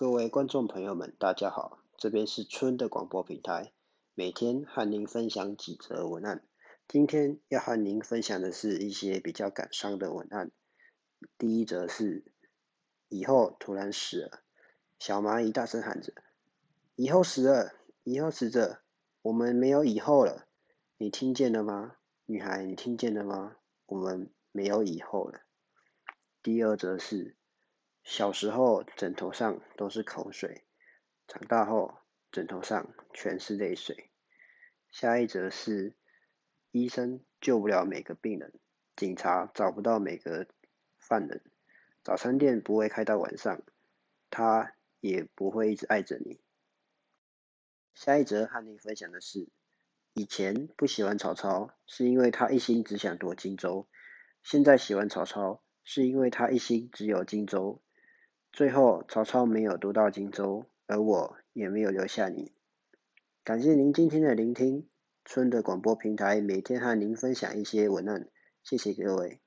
各位观众朋友们，大家好，这边是春的广播平台，每天和您分享几则文案。今天要和您分享的是一些比较感伤的文案。第一则是，以后突然死了，小蚂蚁大声喊着：“以后死了，以后死着，我们没有以后了。”你听见了吗，女孩？你听见了吗？我们没有以后了。第二则是。小时候枕头上都是口水，长大后枕头上全是泪水。下一则是医生救不了每个病人，警察找不到每个犯人，早餐店不会开到晚上，他也不会一直爱着你。下一则和你分享的是，以前不喜欢曹操，是因为他一心只想夺荆州；现在喜欢曹操，是因为他一心只有荆州。最后，曹操没有夺到荆州，而我也没有留下你。感谢您今天的聆听，春的广播平台每天和您分享一些文案，谢谢各位。